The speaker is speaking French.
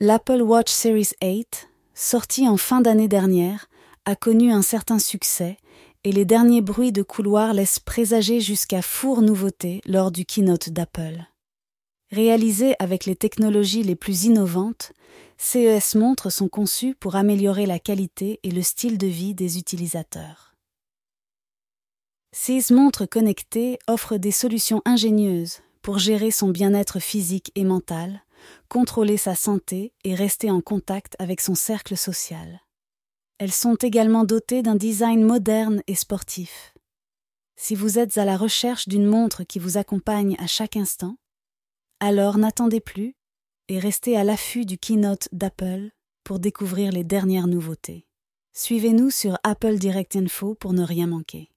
L'Apple Watch Series 8, sorti en fin d'année dernière, a connu un certain succès et les derniers bruits de couloir laissent présager jusqu'à four nouveauté lors du keynote d'Apple. Réalisé avec les technologies les plus innovantes, CES montres sont conçus pour améliorer la qualité et le style de vie des utilisateurs. Ces montres connectées offrent des solutions ingénieuses pour gérer son bien-être physique et mental, contrôler sa santé et rester en contact avec son cercle social. Elles sont également dotées d'un design moderne et sportif. Si vous êtes à la recherche d'une montre qui vous accompagne à chaque instant, alors n'attendez plus et restez à l'affût du keynote d'Apple pour découvrir les dernières nouveautés. Suivez-nous sur Apple Direct Info pour ne rien manquer.